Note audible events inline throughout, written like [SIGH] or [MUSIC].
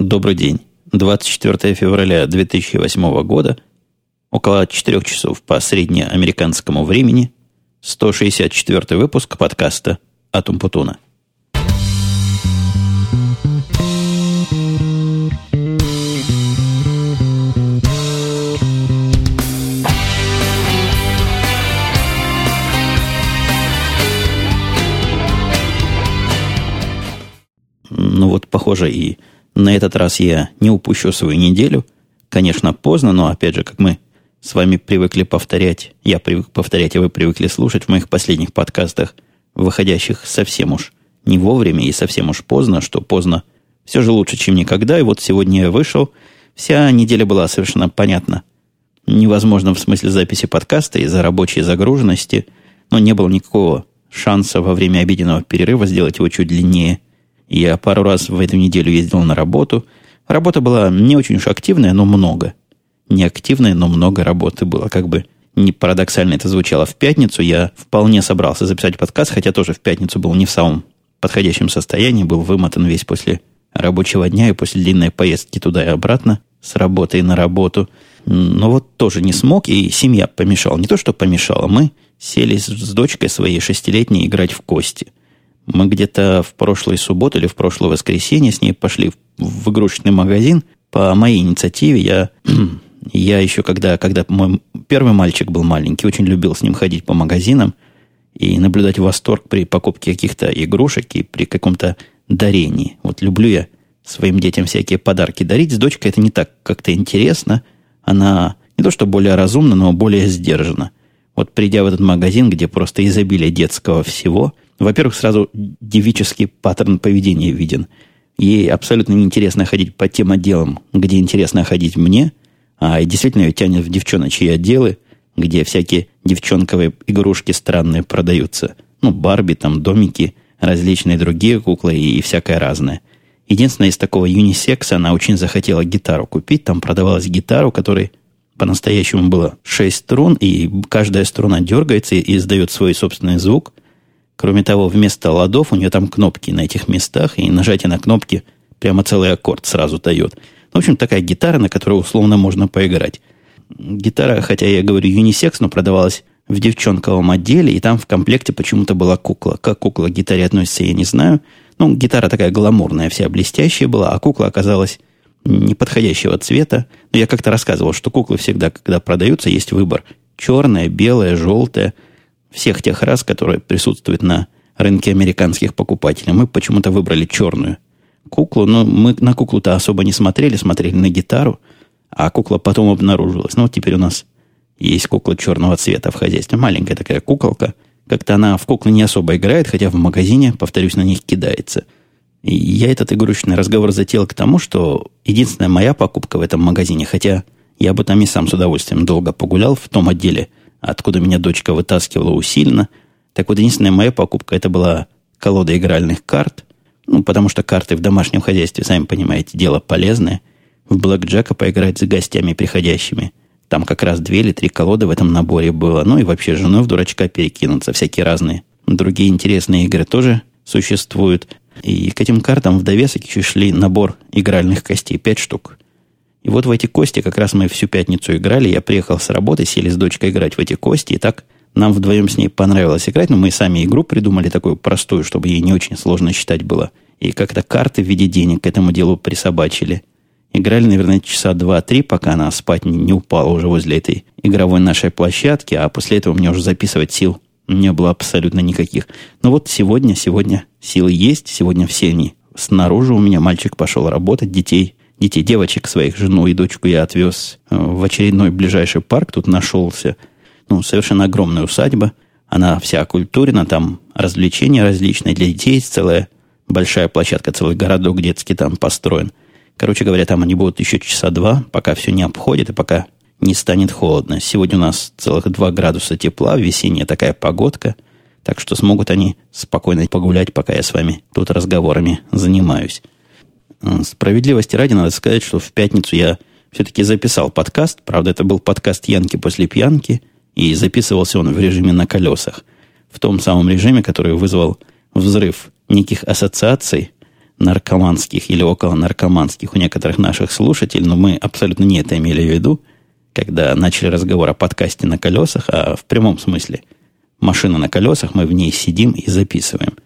Добрый день. 24 февраля 2008 года, около 4 часов по среднеамериканскому времени, 164 выпуск подкаста «Атум Путуна». Ну вот, похоже, и на этот раз я не упущу свою неделю. Конечно, поздно, но, опять же, как мы с вами привыкли повторять, я привык повторять, а вы привыкли слушать в моих последних подкастах, выходящих совсем уж не вовремя и совсем уж поздно, что поздно все же лучше, чем никогда. И вот сегодня я вышел, вся неделя была совершенно понятна. Невозможно в смысле записи подкаста из-за рабочей загруженности, но не было никакого шанса во время обеденного перерыва сделать его чуть длиннее – я пару раз в эту неделю ездил на работу. Работа была не очень уж активная, но много. Не активная, но много работы было. Как бы не парадоксально это звучало. В пятницу я вполне собрался записать подкаст, хотя тоже в пятницу был не в самом подходящем состоянии, был вымотан весь после рабочего дня и после длинной поездки туда и обратно, с работы на работу. Но вот тоже не смог, и семья помешала. Не то, что помешала, мы сели с дочкой своей шестилетней играть в кости – мы где-то в прошлой субботу или в прошлое воскресенье с ней пошли в, игрушечный магазин. По моей инициативе я, [CLEARS THROAT] я еще, когда, когда мой первый мальчик был маленький, очень любил с ним ходить по магазинам и наблюдать восторг при покупке каких-то игрушек и при каком-то дарении. Вот люблю я своим детям всякие подарки дарить. С дочкой это не так как-то интересно. Она не то что более разумна, но более сдержана. Вот придя в этот магазин, где просто изобилие детского всего – во-первых, сразу девический паттерн поведения виден. Ей абсолютно неинтересно ходить по тем отделам, где интересно ходить мне, а действительно ее тянет в девчоночьи отделы, где всякие девчонковые игрушки странные продаются. Ну, Барби, там, домики, различные другие куклы и, и всякое разное. Единственное, из такого юнисекса она очень захотела гитару купить. Там продавалась гитара, у которой по-настоящему было шесть струн, и каждая струна дергается и издает свой собственный звук. Кроме того, вместо ладов у нее там кнопки на этих местах, и нажатие на кнопки прямо целый аккорд сразу дает. В общем, такая гитара, на которой условно можно поиграть. Гитара, хотя я говорю юнисекс, но продавалась в девчонковом отделе, и там в комплекте почему-то была кукла. Как кукла к гитаре относится, я не знаю. Ну, гитара такая гламурная, вся блестящая была, а кукла оказалась неподходящего цвета. Но я как-то рассказывал, что куклы всегда, когда продаются, есть выбор. Черная, белая, желтая – всех тех рас, которые присутствуют на рынке американских покупателей. Мы почему-то выбрали черную куклу, но мы на куклу-то особо не смотрели, смотрели на гитару, а кукла потом обнаружилась. Ну, вот теперь у нас есть кукла черного цвета в хозяйстве. Маленькая такая куколка. Как-то она в куклы не особо играет, хотя в магазине, повторюсь, на них кидается. И я этот игрушечный разговор затеял к тому, что единственная моя покупка в этом магазине, хотя я бы там и сам с удовольствием долго погулял в том отделе – откуда меня дочка вытаскивала усиленно. Так вот, единственная моя покупка, это была колода игральных карт. Ну, потому что карты в домашнем хозяйстве, сами понимаете, дело полезное. В Блэк Джека поиграть с гостями приходящими. Там как раз две или три колоды в этом наборе было. Ну и вообще женой в дурачка перекинуться. Всякие разные другие интересные игры тоже существуют. И к этим картам в довесок еще шли набор игральных костей. Пять штук. И вот в эти кости как раз мы всю пятницу играли. Я приехал с работы, сели с дочкой играть в эти кости. И так нам вдвоем с ней понравилось играть. Но мы сами игру придумали такую простую, чтобы ей не очень сложно считать было. И как-то карты в виде денег к этому делу присобачили. Играли, наверное, часа два-три, пока она спать не упала уже возле этой игровой нашей площадки. А после этого мне уже записывать сил не было абсолютно никаких. Но вот сегодня, сегодня силы есть. Сегодня все они снаружи у меня. Мальчик пошел работать, детей детей, девочек своих, жену и дочку я отвез э, в очередной ближайший парк. Тут нашелся, ну, совершенно огромная усадьба. Она вся окультурена, там развлечения различные для детей, целая большая площадка, целый городок детский там построен. Короче говоря, там они будут еще часа два, пока все не обходит и пока не станет холодно. Сегодня у нас целых два градуса тепла, весенняя такая погодка. Так что смогут они спокойно погулять, пока я с вами тут разговорами занимаюсь. Справедливости ради надо сказать, что в пятницу я все-таки записал подкаст. Правда, это был подкаст Янки после пьянки. И записывался он в режиме на колесах. В том самом режиме, который вызвал взрыв неких ассоциаций наркоманских или около наркоманских у некоторых наших слушателей, но мы абсолютно не это имели в виду, когда начали разговор о подкасте на колесах, а в прямом смысле. Машина на колесах, мы в ней сидим и записываем.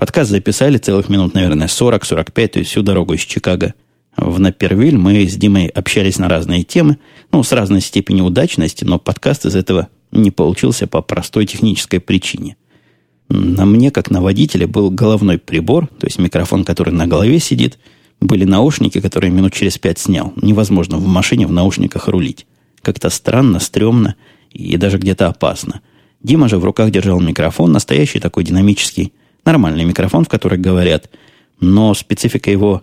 Подкаст записали целых минут, наверное, 40-45, то есть всю дорогу из Чикаго в Напервиль. Мы с Димой общались на разные темы, ну, с разной степенью удачности, но подкаст из этого не получился по простой технической причине. На мне, как на водителе, был головной прибор, то есть микрофон, который на голове сидит, были наушники, которые минут через пять снял. Невозможно в машине в наушниках рулить. Как-то странно, стрёмно и даже где-то опасно. Дима же в руках держал микрофон, настоящий такой динамический, нормальный микрофон, в который говорят, но специфика его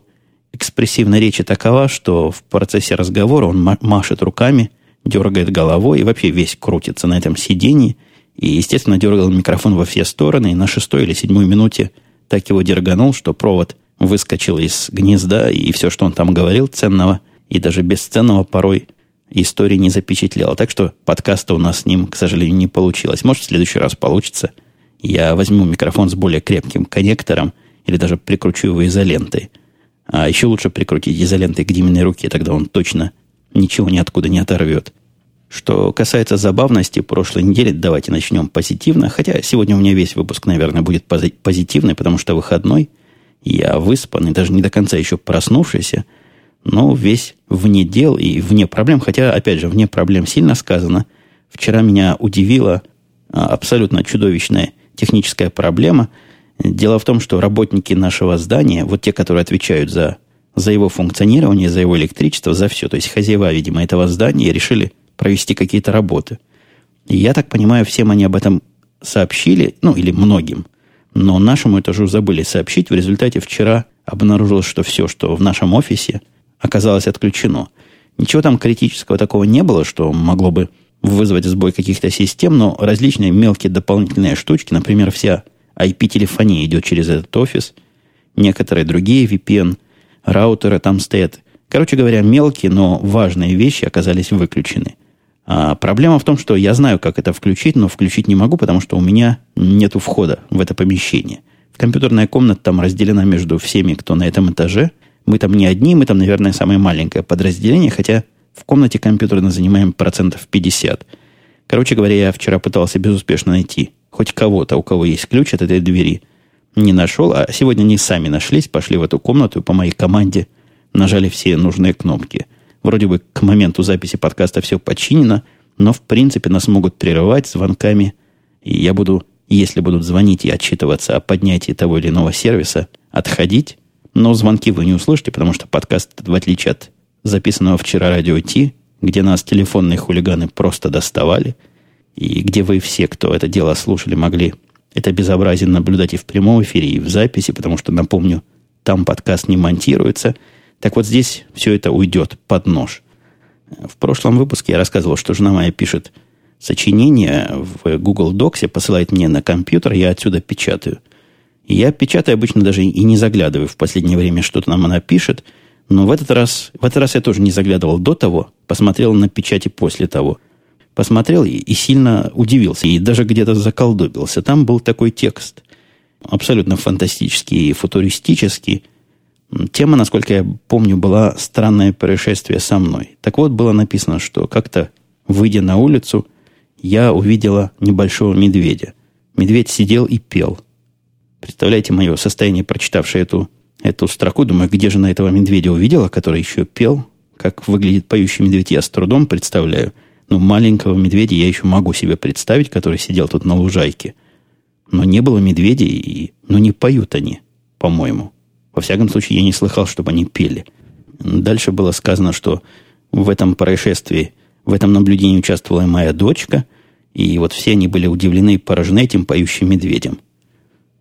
экспрессивной речи такова, что в процессе разговора он машет руками, дергает головой и вообще весь крутится на этом сидении – и, естественно, дергал микрофон во все стороны, и на шестой или седьмой минуте так его дерганул, что провод выскочил из гнезда, и все, что он там говорил ценного, и даже бесценного порой истории не запечатлело. Так что подкаста у нас с ним, к сожалению, не получилось. Может, в следующий раз получится. Я возьму микрофон с более крепким коннектором или даже прикручу его изолентой. А еще лучше прикрутить изолентой к Диминой руке, тогда он точно ничего ниоткуда не оторвет. Что касается забавности прошлой недели, давайте начнем позитивно. Хотя сегодня у меня весь выпуск, наверное, будет позитивный, потому что выходной. Я выспанный, даже не до конца еще проснувшийся, но весь вне дел и вне проблем. Хотя, опять же, вне проблем сильно сказано. Вчера меня удивила а, абсолютно чудовищная техническая проблема. Дело в том, что работники нашего здания, вот те, которые отвечают за, за его функционирование, за его электричество, за все, то есть хозяева, видимо, этого здания, решили провести какие-то работы. И я так понимаю, всем они об этом сообщили, ну или многим. Но нашему этажу забыли сообщить. В результате вчера обнаружилось, что все, что в нашем офисе, оказалось отключено. Ничего там критического такого не было, что могло бы вызвать сбой каких-то систем, но различные мелкие дополнительные штучки, например, вся IP-телефония идет через этот офис, некоторые другие VPN, раутеры там стоят. Короче говоря, мелкие, но важные вещи оказались выключены – а проблема в том, что я знаю, как это включить, но включить не могу, потому что у меня нет входа в это помещение. Компьютерная комната там разделена между всеми, кто на этом этаже. Мы там не одни, мы там, наверное, самое маленькое подразделение, хотя в комнате компьютерно занимаем процентов 50. Короче говоря, я вчера пытался безуспешно найти хоть кого-то, у кого есть ключ от этой двери. Не нашел, а сегодня они сами нашлись, пошли в эту комнату по моей команде нажали все нужные кнопки – Вроде бы к моменту записи подкаста все починено, но в принципе нас могут прерывать звонками, и я буду, если будут звонить и отчитываться о поднятии того или иного сервиса, отходить, но звонки вы не услышите, потому что подкаст, в отличие от записанного вчера радио Ти, где нас телефонные хулиганы просто доставали, и где вы все, кто это дело слушали, могли это безобразие наблюдать и в прямом эфире, и в записи, потому что, напомню, там подкаст не монтируется – так вот здесь все это уйдет под нож. В прошлом выпуске я рассказывал, что жена моя пишет сочинение в Google Docs, посылает мне на компьютер, я отсюда печатаю. Я печатаю обычно даже и не заглядываю в последнее время, что-то нам она пишет, но в этот раз, в этот раз я тоже не заглядывал до того, посмотрел на печати после того. Посмотрел и, и сильно удивился, и даже где-то заколдобился. Там был такой текст, абсолютно фантастический и футуристический, Тема, насколько я помню, была «Странное происшествие со мной». Так вот, было написано, что как-то, выйдя на улицу, я увидела небольшого медведя. Медведь сидел и пел. Представляете мое состояние, прочитавшее эту, эту строку? Думаю, где же на этого медведя увидела, который еще пел? Как выглядит поющий медведь, я с трудом представляю. Но маленького медведя я еще могу себе представить, который сидел тут на лужайке. Но не было медведей, и, ну, не поют они, по-моему. Во всяком случае, я не слыхал, чтобы они пели. Дальше было сказано, что в этом происшествии, в этом наблюдении участвовала и моя дочка, и вот все они были удивлены и поражены этим поющим медведем.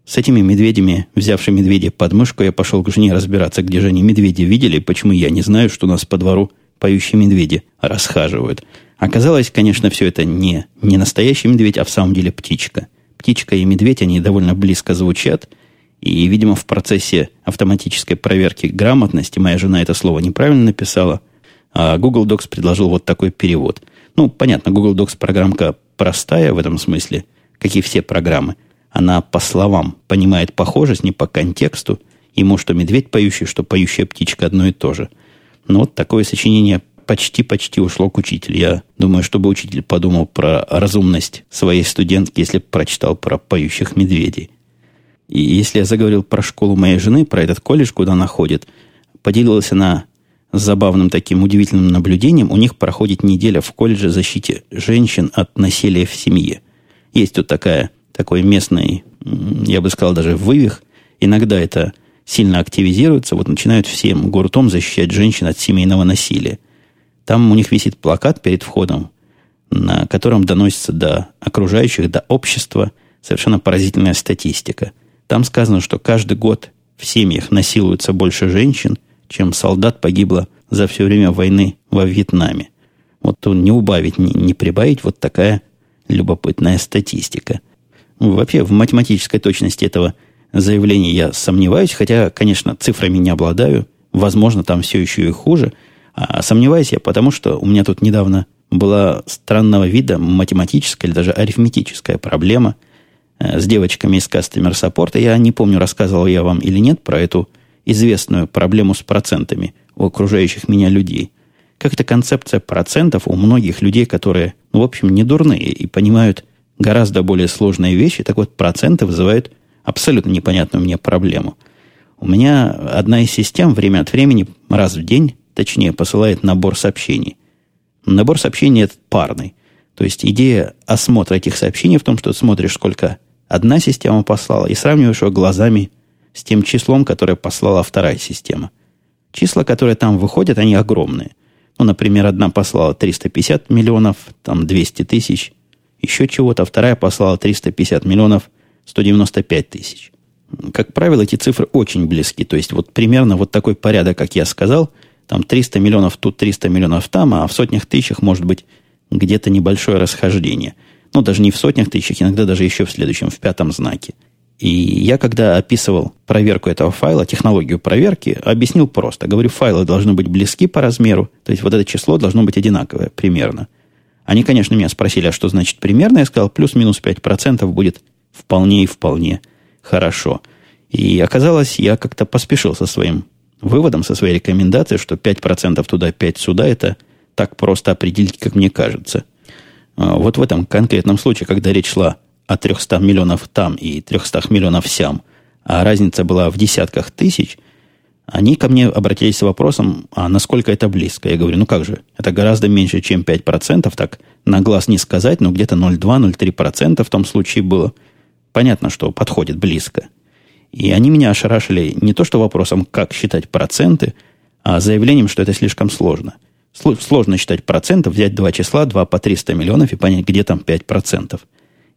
С этими медведями, взявши медведя под мышку, я пошел к жене разбираться, где же они медведи видели, почему я не знаю, что у нас по двору поющие медведи расхаживают. Оказалось, конечно, все это не, не настоящий медведь, а в самом деле птичка. Птичка и медведь, они довольно близко звучат – и, видимо, в процессе автоматической проверки грамотности моя жена это слово неправильно написала, а Google Docs предложил вот такой перевод. Ну, понятно, Google Docs программка простая в этом смысле, как и все программы. Она по словам понимает похожесть, не по контексту. ему что медведь поющий, что поющая птичка одно и то же. Но вот такое сочинение почти-почти ушло к учителю. Я думаю, чтобы учитель подумал про разумность своей студентки, если прочитал про поющих медведей. И если я заговорил про школу моей жены, про этот колледж, куда она ходит, поделилась она забавным таким удивительным наблюдением. У них проходит неделя в колледже защите женщин от насилия в семье. Есть тут такая, такой местный, я бы сказал, даже вывих. Иногда это сильно активизируется. Вот начинают всем гуртом защищать женщин от семейного насилия. Там у них висит плакат перед входом, на котором доносится до окружающих, до общества совершенно поразительная статистика. Там сказано, что каждый год в семьях насилуется больше женщин, чем солдат погибло за все время войны во Вьетнаме. Вот не убавить, не, не прибавить, вот такая любопытная статистика. Вообще, в математической точности этого заявления я сомневаюсь, хотя, конечно, цифрами не обладаю. Возможно, там все еще и хуже – а сомневаюсь я, потому что у меня тут недавно была странного вида математическая или даже арифметическая проблема э, с девочками из Customer Support. Я не помню, рассказывал я вам или нет про эту известную проблему с процентами у окружающих меня людей. Как-то концепция процентов у многих людей, которые, ну, в общем, не дурные и понимают гораздо более сложные вещи, так вот, проценты вызывают абсолютно непонятную мне проблему. У меня одна из систем время от времени, раз в день, точнее, посылает набор сообщений. Набор сообщений этот парный. То есть идея осмотра этих сообщений в том, что смотришь, сколько одна система послала, и сравниваешь его глазами с тем числом, которое послала вторая система. Числа, которые там выходят, они огромные. Ну, например, одна послала 350 миллионов, там 200 тысяч, еще чего-то, вторая послала 350 миллионов, 195 тысяч. Как правило, эти цифры очень близки. То есть, вот примерно вот такой порядок, как я сказал – там 300 миллионов тут, 300 миллионов там, а в сотнях тысячах может быть где-то небольшое расхождение. Ну, даже не в сотнях тысячах, иногда даже еще в следующем, в пятом знаке. И я, когда описывал проверку этого файла, технологию проверки, объяснил просто. Говорю, файлы должны быть близки по размеру, то есть вот это число должно быть одинаковое примерно. Они, конечно, меня спросили, а что значит примерно? Я сказал, плюс-минус 5% будет вполне и вполне хорошо. И оказалось, я как-то поспешил со своим выводом, со своей рекомендацией, что 5% туда, 5% сюда, это так просто определить, как мне кажется. А, вот в этом конкретном случае, когда речь шла о 300 миллионов там и 300 миллионов сям, а разница была в десятках тысяч, они ко мне обратились с вопросом, а насколько это близко? Я говорю, ну как же, это гораздо меньше, чем 5%, так на глаз не сказать, но где-то 0,2-0,3% в том случае было. Понятно, что подходит близко. И они меня ошарашили не то что вопросом, как считать проценты, а заявлением, что это слишком сложно. Сложно считать проценты, взять два числа, два по 300 миллионов и понять, где там 5%.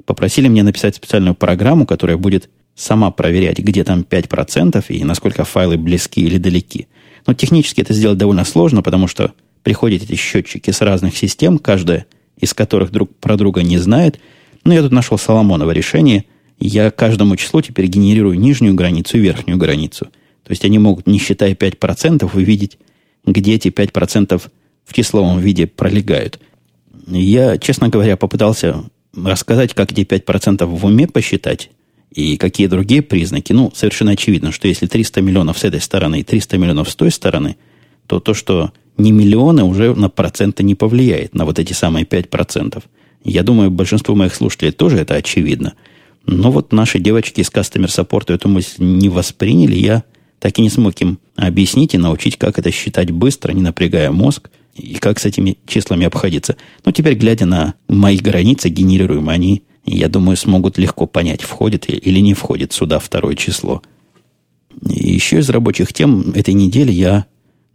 Попросили меня написать специальную программу, которая будет сама проверять, где там 5% и насколько файлы близки или далеки. Но технически это сделать довольно сложно, потому что приходят эти счетчики с разных систем, каждая из которых друг про друга не знает. Но я тут нашел Соломоново решение – я каждому числу теперь генерирую нижнюю границу и верхнюю границу. То есть они могут, не считая 5%, увидеть, где эти 5% в числовом виде пролегают. Я, честно говоря, попытался рассказать, как эти 5% в уме посчитать и какие другие признаки. Ну, совершенно очевидно, что если 300 миллионов с этой стороны и 300 миллионов с той стороны, то то, что не миллионы, уже на проценты не повлияет, на вот эти самые 5%. Я думаю, большинству моих слушателей тоже это очевидно – но вот наши девочки из Customer Support эту мысль не восприняли. Я так и не смог им объяснить и научить, как это считать быстро, не напрягая мозг, и как с этими числами обходиться. Но теперь, глядя на мои границы, генерируемые они, я думаю, смогут легко понять, входит или не входит сюда второе число. Еще из рабочих тем этой недели я,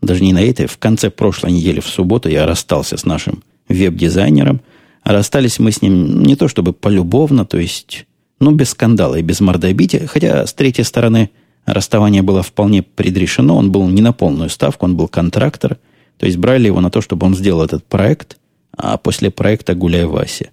даже не на этой, в конце прошлой недели, в субботу, я расстался с нашим веб-дизайнером. расстались мы с ним не то чтобы полюбовно, то есть ну, без скандала и без мордобития, хотя, с третьей стороны, расставание было вполне предрешено, он был не на полную ставку, он был контрактор, то есть брали его на то, чтобы он сделал этот проект, а после проекта гуляй Вася.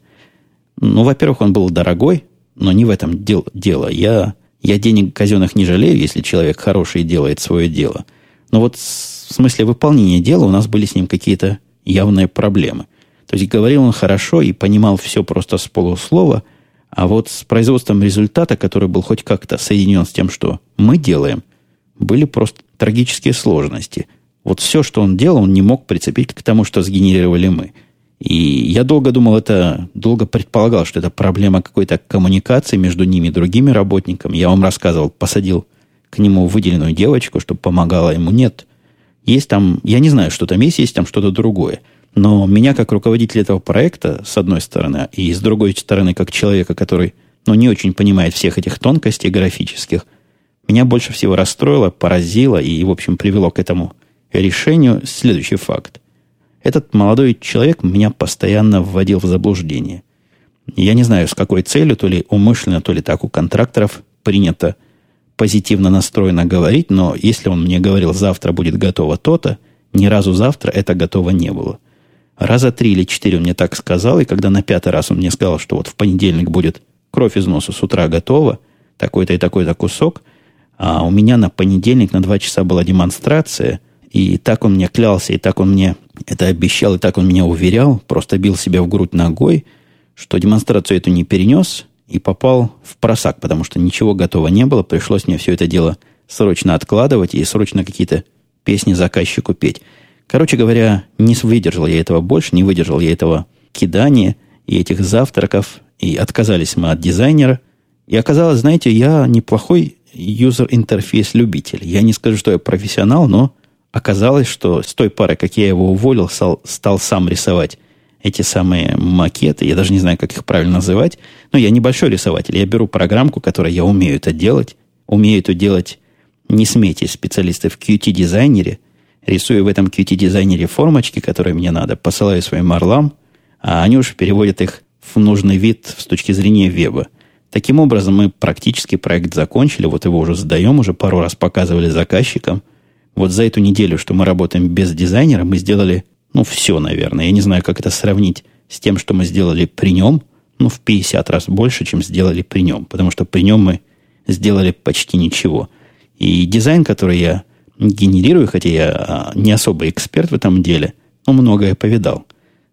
Ну, во-первых, он был дорогой, но не в этом дел, дело. Я, я денег казенных не жалею, если человек хороший делает свое дело. Но вот в смысле выполнения дела у нас были с ним какие-то явные проблемы. То есть говорил он хорошо и понимал все просто с полуслова – а вот с производством результата, который был хоть как-то соединен с тем, что мы делаем, были просто трагические сложности. Вот все, что он делал, он не мог прицепить к тому, что сгенерировали мы. И я долго думал, это долго предполагал, что это проблема какой-то коммуникации между ними и другими работниками. Я вам рассказывал, посадил к нему выделенную девочку, чтобы помогала ему. Нет. Есть там, я не знаю, что там есть, есть там что-то другое. Но меня, как руководитель этого проекта, с одной стороны, и с другой стороны, как человека, который ну, не очень понимает всех этих тонкостей графических, меня больше всего расстроило, поразило и, в общем, привело к этому решению следующий факт. Этот молодой человек меня постоянно вводил в заблуждение. Я не знаю, с какой целью, то ли умышленно, то ли так у контракторов принято позитивно настроенно говорить, но если он мне говорил, завтра будет готово то-то, ни разу завтра это готово не было – Раза три или четыре он мне так сказал, и когда на пятый раз он мне сказал, что вот в понедельник будет кровь из носа с утра готова, такой-то и такой-то кусок, а у меня на понедельник на два часа была демонстрация, и так он мне клялся, и так он мне это обещал, и так он меня уверял, просто бил себя в грудь ногой, что демонстрацию эту не перенес и попал в просак, потому что ничего готово не было, пришлось мне все это дело срочно откладывать и срочно какие-то песни заказчику петь. Короче говоря, не выдержал я этого больше, не выдержал я этого кидания и этих завтраков, и отказались мы от дизайнера. И оказалось, знаете, я неплохой юзер-интерфейс-любитель. Я не скажу, что я профессионал, но оказалось, что с той пары, как я его уволил, стал, стал сам рисовать эти самые макеты. Я даже не знаю, как их правильно называть. Но я небольшой рисователь. Я беру программку, которой я умею это делать. Умею это делать, не смейте, специалисты в Qt-дизайнере – рисую в этом Qt-дизайнере формочки, которые мне надо, посылаю своим орлам, а они уж переводят их в нужный вид с точки зрения веба. Таким образом, мы практически проект закончили, вот его уже сдаем, уже пару раз показывали заказчикам. Вот за эту неделю, что мы работаем без дизайнера, мы сделали, ну, все, наверное. Я не знаю, как это сравнить с тем, что мы сделали при нем, ну, в 50 раз больше, чем сделали при нем, потому что при нем мы сделали почти ничего. И дизайн, который я генерирую, хотя я а, не особо эксперт в этом деле, но многое повидал.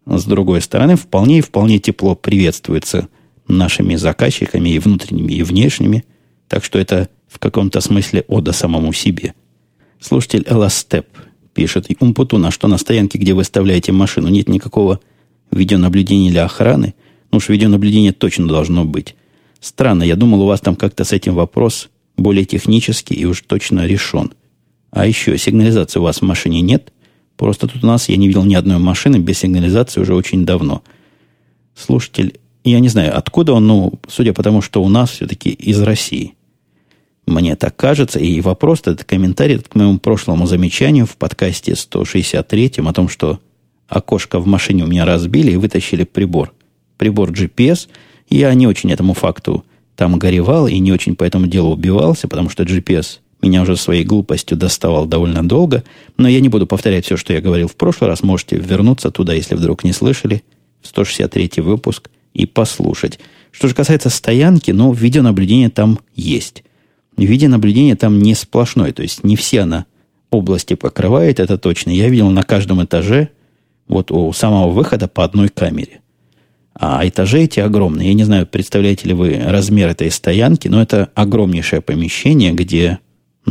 С другой стороны, вполне и вполне тепло приветствуется нашими заказчиками и внутренними, и внешними. Так что это в каком-то смысле ода самому себе. Слушатель Эластеп пишет, Умпутуна, что на стоянке, где вы оставляете машину, нет никакого видеонаблюдения для охраны. Ну уж видеонаблюдение точно должно быть. Странно, я думал, у вас там как-то с этим вопрос более технический и уж точно решен. А еще сигнализации у вас в машине нет. Просто тут у нас я не видел ни одной машины без сигнализации уже очень давно. Слушатель, я не знаю, откуда он, ну, судя по тому, что у нас все-таки из России. Мне так кажется, и вопрос, этот комментарий к моему прошлому замечанию в подкасте 163 о том, что окошко в машине у меня разбили и вытащили прибор. Прибор GPS. Я не очень этому факту там горевал и не очень по этому делу убивался, потому что GPS меня уже своей глупостью доставал довольно долго, но я не буду повторять все, что я говорил в прошлый раз. Можете вернуться туда, если вдруг не слышали, в 163 выпуск и послушать. Что же касается стоянки, ну, видеонаблюдение там есть. Видеонаблюдение там не сплошное, то есть не все она области покрывает, это точно. Я видел на каждом этаже, вот у самого выхода по одной камере. А этажи эти огромные. Я не знаю, представляете ли вы размер этой стоянки, но это огромнейшее помещение, где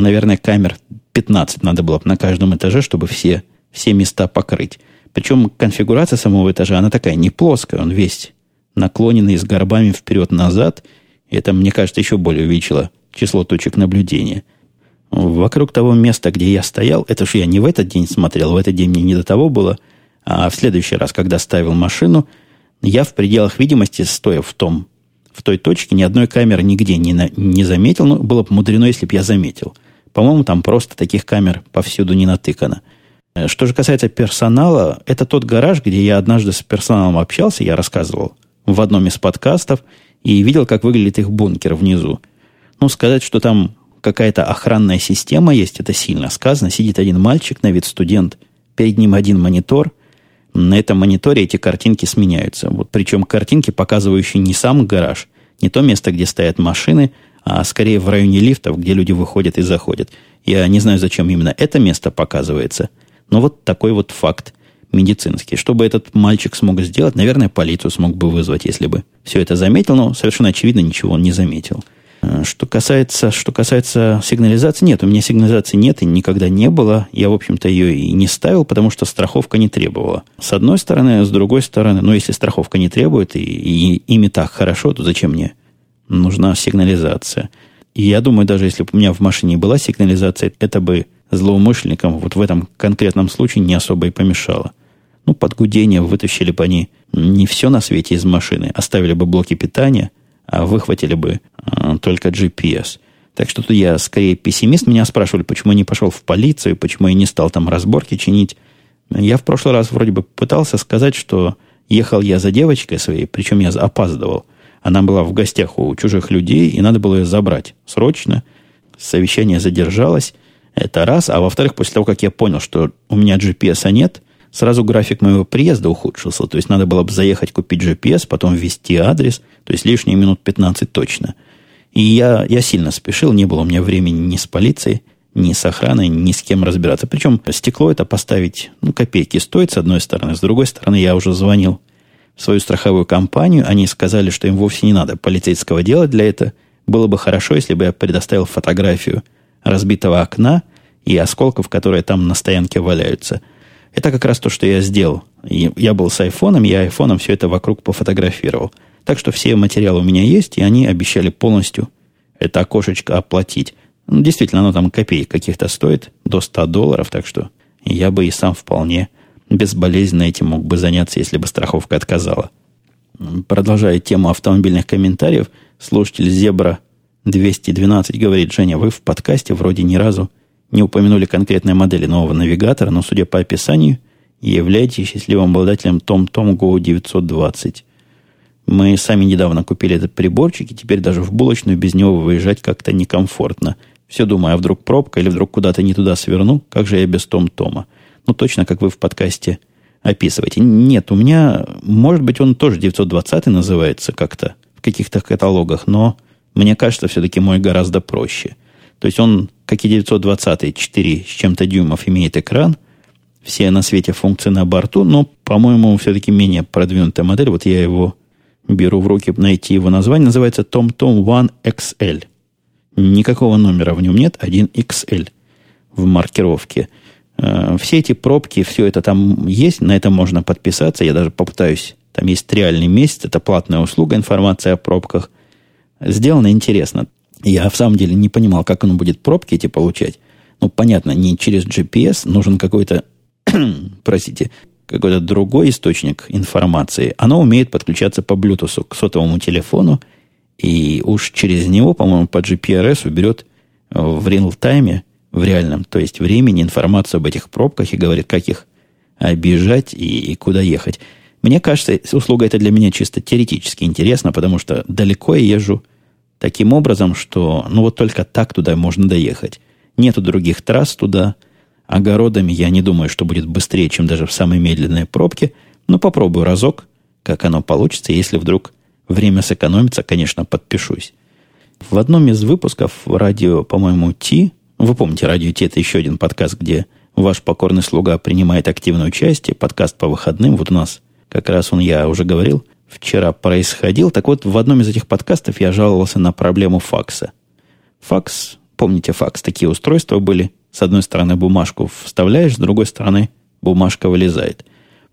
наверное, камер 15 надо было на каждом этаже, чтобы все, все места покрыть. Причем конфигурация самого этажа, она такая не плоская, он весь наклоненный с горбами вперед-назад. И это, мне кажется, еще более увеличило число точек наблюдения. Вокруг того места, где я стоял, это же я не в этот день смотрел, в этот день мне не до того было, а в следующий раз, когда ставил машину, я в пределах видимости, стоя в том, в той точке, ни одной камеры нигде не, на, не заметил, но было бы мудрено, если бы я заметил – по-моему, там просто таких камер повсюду не натыкано. Что же касается персонала, это тот гараж, где я однажды с персоналом общался, я рассказывал в одном из подкастов, и видел, как выглядит их бункер внизу. Ну, сказать, что там какая-то охранная система есть, это сильно сказано. Сидит один мальчик, на вид студент, перед ним один монитор. На этом мониторе эти картинки сменяются. Вот, причем картинки, показывающие не сам гараж, не то место, где стоят машины, а скорее в районе лифтов, где люди выходят и заходят. Я не знаю, зачем именно это место показывается, но вот такой вот факт медицинский. Что бы этот мальчик смог сделать? Наверное, полицию смог бы вызвать, если бы все это заметил, но совершенно очевидно ничего он не заметил. Э, что касается, что касается сигнализации, нет, у меня сигнализации нет и никогда не было. Я, в общем-то, ее и не ставил, потому что страховка не требовала. С одной стороны, с другой стороны, ну, если страховка не требует, и, и ими так хорошо, то зачем мне нужна сигнализация? И я думаю, даже если бы у меня в машине была сигнализация, это бы злоумышленникам вот в этом конкретном случае не особо и помешало. Ну, под гудение вытащили бы они не все на свете из машины, оставили бы блоки питания, а выхватили бы э, только GPS. Так что тут я скорее пессимист. Меня спрашивали, почему я не пошел в полицию, почему я не стал там разборки чинить. Я в прошлый раз вроде бы пытался сказать, что ехал я за девочкой своей, причем я опаздывал. Она была в гостях у чужих людей, и надо было ее забрать срочно. Совещание задержалось. Это раз. А во-вторых, после того, как я понял, что у меня GPS нет, сразу график моего приезда ухудшился. То есть надо было бы заехать, купить GPS, потом ввести адрес. То есть лишние минут 15 точно. И я, я сильно спешил, не было у меня времени ни с полицией, ни с охраной, ни с кем разбираться. Причем стекло это поставить, ну, копейки стоит, с одной стороны. С другой стороны, я уже звонил в свою страховую компанию. Они сказали, что им вовсе не надо полицейского делать для этого. Было бы хорошо, если бы я предоставил фотографию – разбитого окна и осколков, которые там на стоянке валяются. Это как раз то, что я сделал. Я был с айфоном, я айфоном все это вокруг пофотографировал. Так что все материалы у меня есть, и они обещали полностью это окошечко оплатить. Ну, действительно, оно там копеек каких-то стоит, до 100 долларов, так что я бы и сам вполне безболезненно этим мог бы заняться, если бы страховка отказала. Продолжая тему автомобильных комментариев, слушатель Зебра 212 говорит, Женя, вы в подкасте вроде ни разу не упомянули конкретной модели нового навигатора, но, судя по описанию, являетесь счастливым обладателем TomTom Go 920. Мы сами недавно купили этот приборчик, и теперь даже в булочную без него выезжать как-то некомфортно. Все думаю, а вдруг пробка или вдруг куда-то не туда сверну, как же я без Том-Тома? Ну, точно, как вы в подкасте описываете. Нет, у меня, может быть, он тоже 920 называется как-то в каких-то каталогах, но мне кажется, все-таки мой гораздо проще. То есть он, как и 920, 4 с чем-то дюймов имеет экран, все на свете функции на борту, но, по-моему, все-таки менее продвинутая модель. Вот я его беру в руки, найти его название. Называется TomTom One XL. Никакого номера в нем нет, 1XL в маркировке. Э, все эти пробки, все это там есть, на это можно подписаться. Я даже попытаюсь. Там есть реальный месяц, это платная услуга, информация о пробках. Сделано интересно. Я в самом деле не понимал, как оно будет пробки эти получать. Ну, понятно, не через GPS, нужен какой-то, [CLEARS THROAT] простите, какой-то другой источник информации. Оно умеет подключаться по Bluetooth к сотовому телефону, и уж через него, по-моему, по GPRS уберет в реал-тайме, в реальном, то есть времени, информацию об этих пробках и говорит, как их обижать и, и куда ехать. Мне кажется, услуга эта для меня чисто теоретически интересна, потому что далеко я езжу таким образом, что ну вот только так туда можно доехать. Нету других трасс туда. Огородами я не думаю, что будет быстрее, чем даже в самой медленной пробке. Но попробую разок, как оно получится. Если вдруг время сэкономится, конечно, подпишусь. В одном из выпусков радио, по-моему, Ти, вы помните, радио Ти это еще один подкаст, где ваш покорный слуга принимает активное участие, подкаст по выходным. Вот у нас как раз он, я уже говорил, вчера происходил. Так вот, в одном из этих подкастов я жаловался на проблему факса. Факс, помните факс, такие устройства были. С одной стороны бумажку вставляешь, с другой стороны бумажка вылезает.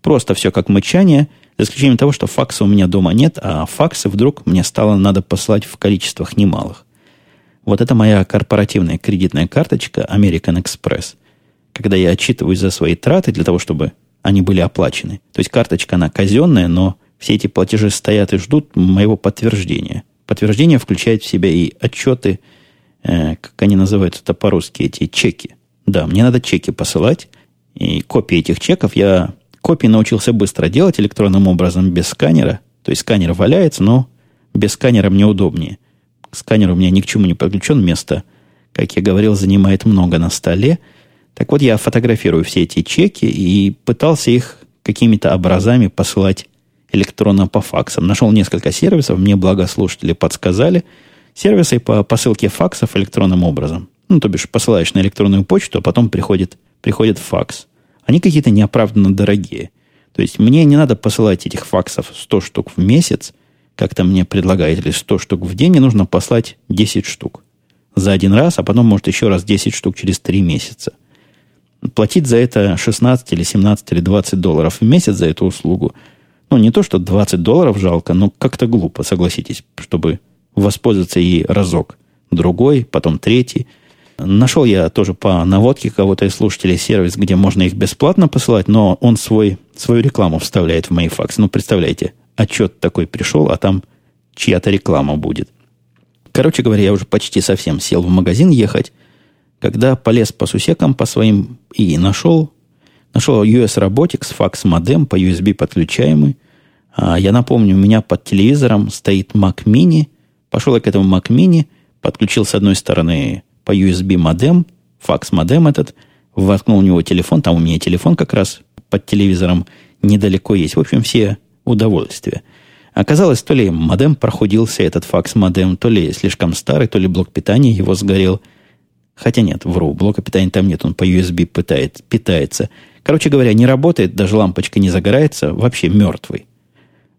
Просто все как мычание, за исключением того, что факса у меня дома нет, а факсы вдруг мне стало надо послать в количествах немалых. Вот это моя корпоративная кредитная карточка American Express. Когда я отчитываюсь за свои траты для того, чтобы они были оплачены. То есть карточка, она казенная, но все эти платежи стоят и ждут моего подтверждения. Подтверждение включает в себя и отчеты, э, как они называются это по-русски, эти чеки. Да, мне надо чеки посылать, и копии этих чеков я копии научился быстро делать электронным образом без сканера. То есть сканер валяется, но без сканера мне удобнее. Сканер у меня ни к чему не подключен, место, как я говорил, занимает много на столе – так вот, я фотографирую все эти чеки и пытался их какими-то образами посылать электронно по факсам. Нашел несколько сервисов, мне благо слушатели подсказали. Сервисы по посылке факсов электронным образом. Ну, то бишь, посылаешь на электронную почту, а потом приходит, приходит факс. Они какие-то неоправданно дорогие. То есть, мне не надо посылать этих факсов 100 штук в месяц. как-то мне предлагает, или 100 штук в день, и нужно послать 10 штук за один раз, а потом, может, еще раз 10 штук через 3 месяца. Платить за это 16 или 17 или 20 долларов в месяц за эту услугу, ну, не то, что 20 долларов жалко, но как-то глупо, согласитесь, чтобы воспользоваться ей разок. Другой, потом третий. Нашел я тоже по наводке кого-то из слушателей сервис, где можно их бесплатно посылать, но он свой, свою рекламу вставляет в факсы. Ну, представляете, отчет такой пришел, а там чья-то реклама будет. Короче говоря, я уже почти совсем сел в магазин ехать, когда полез по сусекам по своим и нашел, нашел US Robotics факс-модем по USB подключаемый. А я напомню, у меня под телевизором стоит Mac Mini. Пошел я к этому Mac Mini, подключил с одной стороны по USB модем, факс-модем этот, воткнул у него телефон, там у меня телефон как раз под телевизором недалеко есть. В общем, все удовольствия. Оказалось, то ли модем проходился, этот факс-модем, то ли слишком старый, то ли блок питания его сгорел. Хотя нет, вру, блока питания там нет, он по USB питает, питается. Короче говоря, не работает, даже лампочка не загорается, вообще мертвый.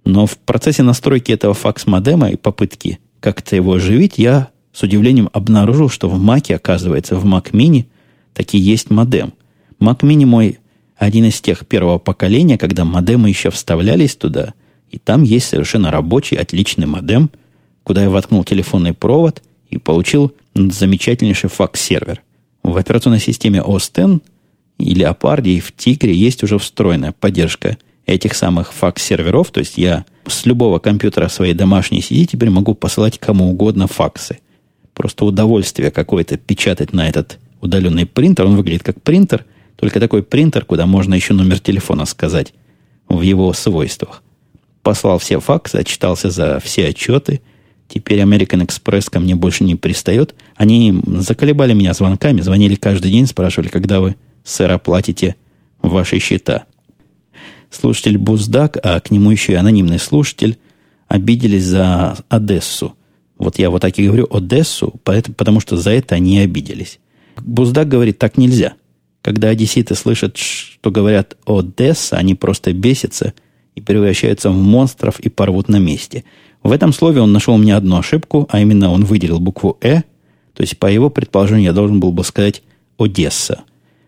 Но в процессе настройки этого факс-модема и попытки как-то его оживить, я с удивлением обнаружил, что в Маке, оказывается, в Mac Mini таки есть модем. Mac Mini мой один из тех первого поколения, когда модемы еще вставлялись туда – и там есть совершенно рабочий, отличный модем, куда я воткнул телефонный провод и получил замечательнейший факс-сервер. В операционной системе OS X и Leopard и в Тигре есть уже встроенная поддержка этих самых факс-серверов. То есть я с любого компьютера своей домашней сети теперь могу посылать кому угодно факсы. Просто удовольствие какое-то печатать на этот удаленный принтер. Он выглядит как принтер, только такой принтер, куда можно еще номер телефона сказать в его свойствах послал все факсы, отчитался за все отчеты. Теперь American Express ко мне больше не пристает. Они заколебали меня звонками, звонили каждый день, спрашивали, когда вы, сэр, оплатите ваши счета. Слушатель Буздак, а к нему еще и анонимный слушатель, обиделись за Одессу. Вот я вот так и говорю Одессу, потому что за это они обиделись. Буздак говорит, так нельзя. Когда одесситы слышат, что говорят Одесса, они просто бесятся – и превращаются в монстров и порвут на месте. В этом слове он нашел мне одну ошибку, а именно он выделил букву «э», то есть по его предположению я должен был бы сказать «Одесса».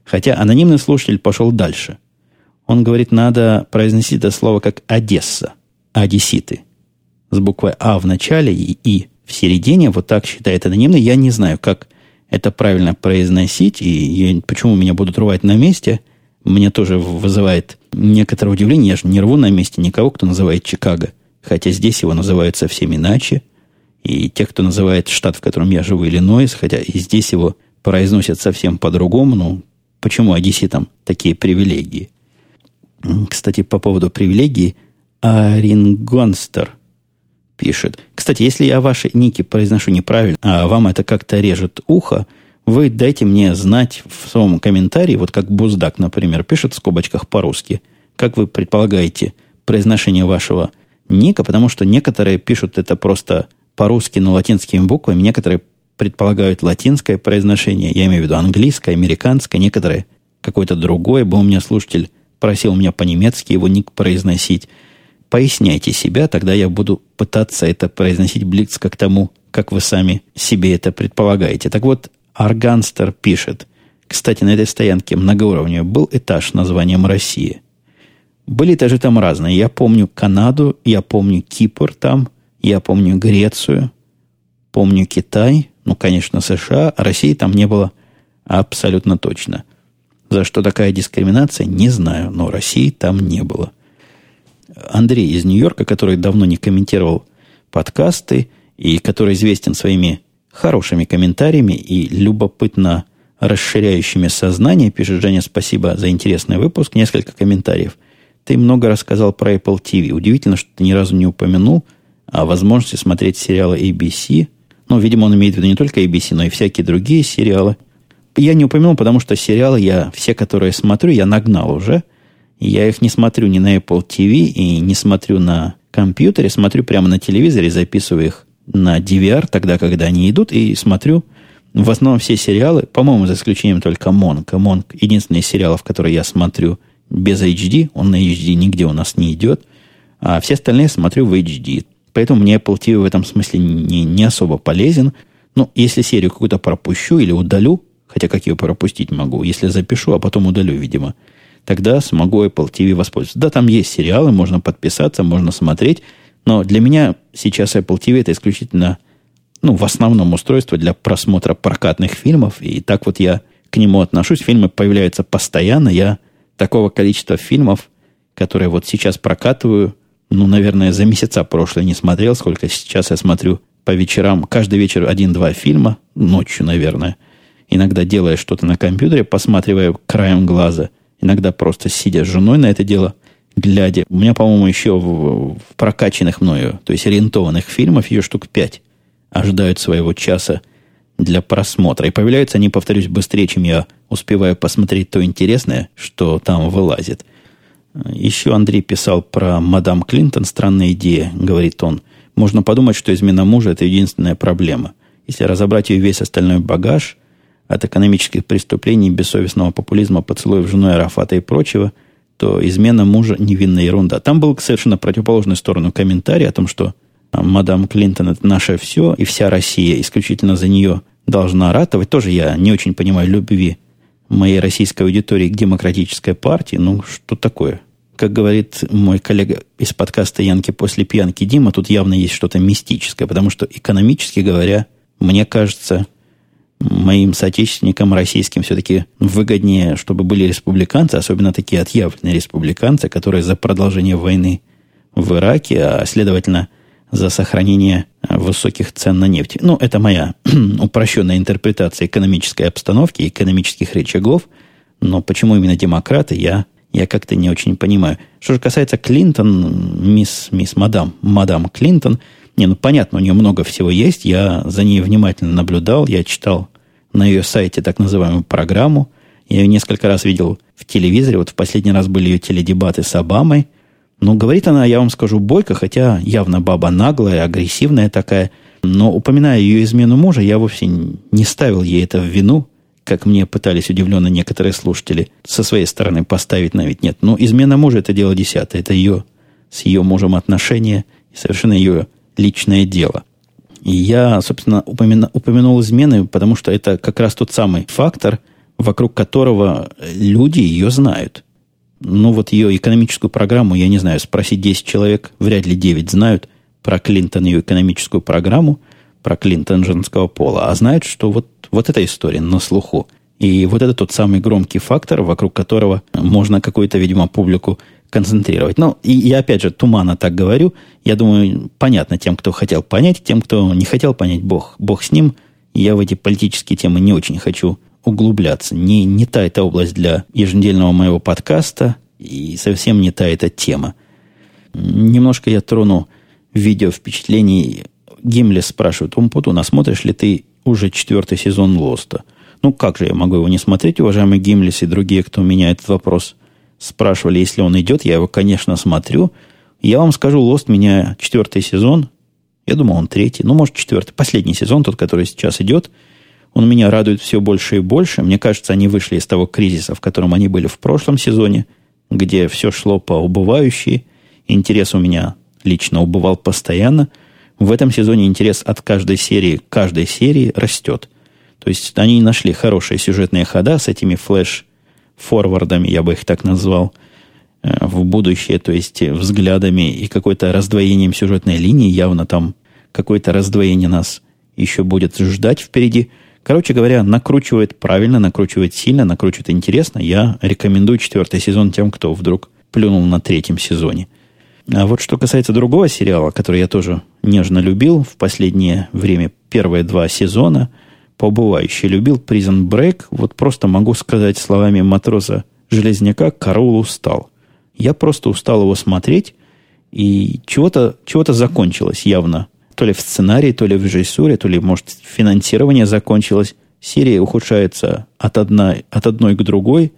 Хотя анонимный слушатель пошел дальше. Он говорит, надо произнести это слово как «Одесса», «Одесситы». С буквой «А» в начале и «И» в середине, вот так считает анонимный. Я не знаю, как это правильно произносить, и я, почему меня будут рвать на месте – мне тоже вызывает некоторое удивление. Я же не рву на месте никого, кто называет Чикаго. Хотя здесь его называют совсем иначе. И те, кто называет штат, в котором я живу, Иллинойс, хотя и здесь его произносят совсем по-другому. Ну, почему одесситам такие привилегии? Кстати, по поводу привилегий, Арингонстер пишет. Кстати, если я ваши ники произношу неправильно, а вам это как-то режет ухо, вы дайте мне знать в своем комментарии, вот как Буздак, например, пишет в скобочках по-русски, как вы предполагаете произношение вашего ника, потому что некоторые пишут это просто по-русски, но латинскими буквами, некоторые предполагают латинское произношение, я имею в виду английское, американское, некоторые какое-то другое. Был у меня слушатель, просил меня по-немецки его ник произносить. Поясняйте себя, тогда я буду пытаться это произносить близко к тому, как вы сами себе это предполагаете. Так вот, Арганстер пишет. Кстати, на этой стоянке многоуровневой был этаж названием «Россия». Были этажи там разные. Я помню Канаду, я помню Кипр там, я помню Грецию, помню Китай, ну, конечно, США, а России там не было абсолютно точно. За что такая дискриминация, не знаю, но России там не было. Андрей из Нью-Йорка, который давно не комментировал подкасты и который известен своими хорошими комментариями и любопытно расширяющими сознание. Пишет Женя, спасибо за интересный выпуск. Несколько комментариев. Ты много рассказал про Apple TV. Удивительно, что ты ни разу не упомянул о возможности смотреть сериалы ABC. Ну, видимо, он имеет в виду не только ABC, но и всякие другие сериалы. Я не упомянул, потому что сериалы я, все, которые смотрю, я нагнал уже. Я их не смотрю ни на Apple TV и не смотрю на компьютере, смотрю прямо на телевизоре, записываю их на DVR, тогда, когда они идут, и смотрю в основном все сериалы, по-моему, за исключением только Монка. Монк – единственный сериал, в который я смотрю без HD, он на HD нигде у нас не идет, а все остальные смотрю в HD. поэтому мне Apple TV в этом смысле не, не особо полезен. Ну, если серию какую-то пропущу или удалю, хотя как ее пропустить могу, если запишу, а потом удалю, видимо, тогда смогу Apple TV воспользоваться. Да, там есть сериалы, можно подписаться, можно смотреть, но для меня сейчас Apple TV это исключительно, ну, в основном устройство для просмотра прокатных фильмов, и так вот я к нему отношусь. Фильмы появляются постоянно, я такого количества фильмов, которые вот сейчас прокатываю, ну, наверное, за месяца прошлые не смотрел, сколько сейчас я смотрю по вечерам, каждый вечер один-два фильма, ночью, наверное. Иногда делая что-то на компьютере, посматривая краем глаза. Иногда просто сидя с женой на это дело, глядя. У меня, по-моему, еще в, в прокачанных мною, то есть ориентованных фильмов, ее штук пять ожидают своего часа для просмотра. И появляются они, повторюсь, быстрее, чем я успеваю посмотреть то интересное, что там вылазит. Еще Андрей писал про мадам Клинтон. Странная идея, говорит он. Можно подумать, что измена мужа – это единственная проблема. Если разобрать ее весь остальной багаж, от экономических преступлений, бессовестного популизма, поцелуев женой Арафата и прочего, то измена мужа – невинная ерунда. Там был совершенно противоположную сторону комментарий о том, что а, мадам Клинтон – это наше все, и вся Россия исключительно за нее должна ратовать. Тоже я не очень понимаю любви моей российской аудитории к демократической партии. Ну, что такое? как говорит мой коллега из подкаста «Янки после пьянки» Дима, тут явно есть что-то мистическое, потому что, экономически говоря, мне кажется, моим соотечественникам российским все-таки выгоднее, чтобы были республиканцы, особенно такие отъявленные республиканцы, которые за продолжение войны в Ираке, а следовательно за сохранение высоких цен на нефть. Ну, это моя [CLEARS THROAT] упрощенная интерпретация экономической обстановки, экономических рычагов, но почему именно демократы, я я как-то не очень понимаю. Что же касается Клинтон, мисс, мисс, мадам, мадам Клинтон, не, ну понятно, у нее много всего есть. Я за ней внимательно наблюдал, я читал на ее сайте так называемую программу. Я ее несколько раз видел в телевизоре. Вот в последний раз были ее теледебаты с Обамой. Ну, говорит она, я вам скажу, бойко, хотя явно баба наглая, агрессивная такая. Но упоминая ее измену мужа, я вовсе не ставил ей это в вину как мне пытались удивленно некоторые слушатели со своей стороны поставить на ведь нет. Но измена мужа – это дело десятое. Это ее с ее мужем отношения совершенно ее личное дело. И я, собственно, упомяну, упомянул измены, потому что это как раз тот самый фактор, вокруг которого люди ее знают. Ну, вот ее экономическую программу, я не знаю, спросить 10 человек, вряд ли 9 знают про Клинтон ее экономическую программу, про Клинтон женского пола, а знают, что вот вот эта история на слуху. И вот это тот самый громкий фактор, вокруг которого можно какую-то, видимо, публику концентрировать. Ну, и я опять же туманно так говорю. Я думаю, понятно тем, кто хотел понять, тем, кто не хотел понять, Бог, Бог с ним. Я в эти политические темы не очень хочу углубляться. Не, не та эта область для еженедельного моего подкаста, и совсем не та эта тема. Немножко я трону видео впечатлений. Гимли спрашивает, Умпутуна, смотришь ли ты уже четвертый сезон Лоста. Ну, как же я могу его не смотреть, уважаемый Гимлис и другие, кто меня этот вопрос спрашивали, если он идет, я его, конечно, смотрю. Я вам скажу, Лост меня четвертый сезон, я думал, он третий, ну, может, четвертый, последний сезон, тот, который сейчас идет, он меня радует все больше и больше. Мне кажется, они вышли из того кризиса, в котором они были в прошлом сезоне, где все шло по убывающей. Интерес у меня лично убывал постоянно – в этом сезоне интерес от каждой серии каждой серии растет. То есть они нашли хорошие сюжетные хода с этими флеш-форвардами, я бы их так назвал, э, в будущее, то есть взглядами и какой-то раздвоением сюжетной линии. Явно там какое-то раздвоение нас еще будет ждать впереди. Короче говоря, накручивает правильно, накручивает сильно, накручивает интересно. Я рекомендую четвертый сезон тем, кто вдруг плюнул на третьем сезоне. А вот что касается другого сериала, который я тоже нежно любил в последнее время, первые два сезона, побывающий любил Prison Break, вот просто могу сказать словами матроса Железняка, Караул устал. Я просто устал его смотреть, и чего-то чего закончилось явно. То ли в сценарии, то ли в режиссуре, то ли, может, финансирование закончилось. Серия ухудшается от, одной от одной к другой.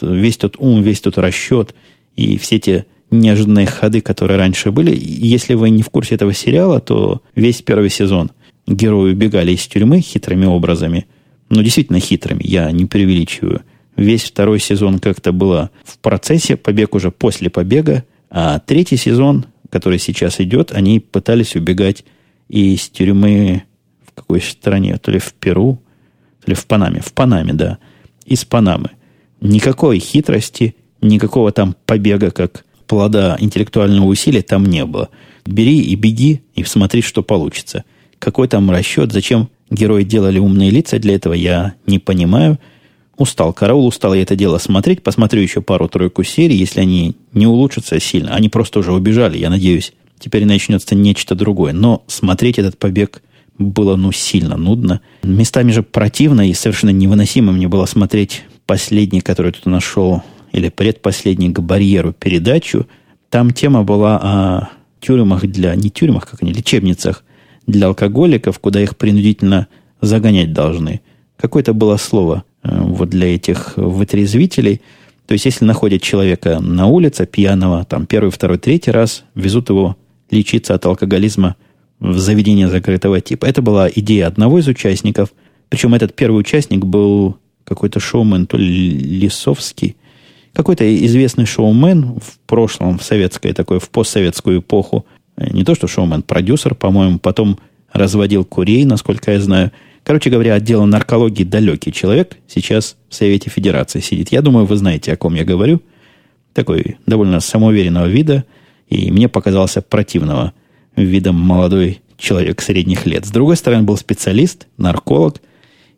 Весь тот ум, весь тот расчет и все те неожиданные ходы, которые раньше были. Если вы не в курсе этого сериала, то весь первый сезон герои убегали из тюрьмы хитрыми образами. Ну, действительно хитрыми, я не преувеличиваю. Весь второй сезон как-то было в процессе, побег уже после побега, а третий сезон, который сейчас идет, они пытались убегать из тюрьмы в какой стране, то ли в Перу, то ли в Панаме. В Панаме, да. Из Панамы. Никакой хитрости, никакого там побега, как плода интеллектуального усилия там не было. Бери и беги, и смотри, что получится. Какой там расчет, зачем герои делали умные лица для этого, я не понимаю. Устал, караул устал я это дело смотреть. Посмотрю еще пару-тройку серий, если они не улучшатся сильно. Они просто уже убежали, я надеюсь. Теперь начнется нечто другое. Но смотреть этот побег было, ну, сильно нудно. Местами же противно и совершенно невыносимо мне было смотреть последний, который тут нашел, или предпоследний к барьеру передачу. Там тема была о тюрьмах для... Не тюрьмах, как они, лечебницах для алкоголиков, куда их принудительно загонять должны. Какое-то было слово э, вот для этих вытрезвителей. То есть, если находят человека на улице, пьяного, там, первый, второй, третий раз, везут его лечиться от алкоголизма в заведение закрытого типа. Это была идея одного из участников. Причем этот первый участник был какой-то шоумен, то ли Лисовский, какой-то известный шоумен в прошлом, в советской такой, в постсоветскую эпоху, не то что шоумен, продюсер, по-моему, потом разводил курей, насколько я знаю. Короче говоря, отдел наркологии далекий человек сейчас в Совете Федерации сидит. Я думаю, вы знаете, о ком я говорю. Такой довольно самоуверенного вида, и мне показался противного видом молодой человек средних лет. С другой стороны, был специалист, нарколог,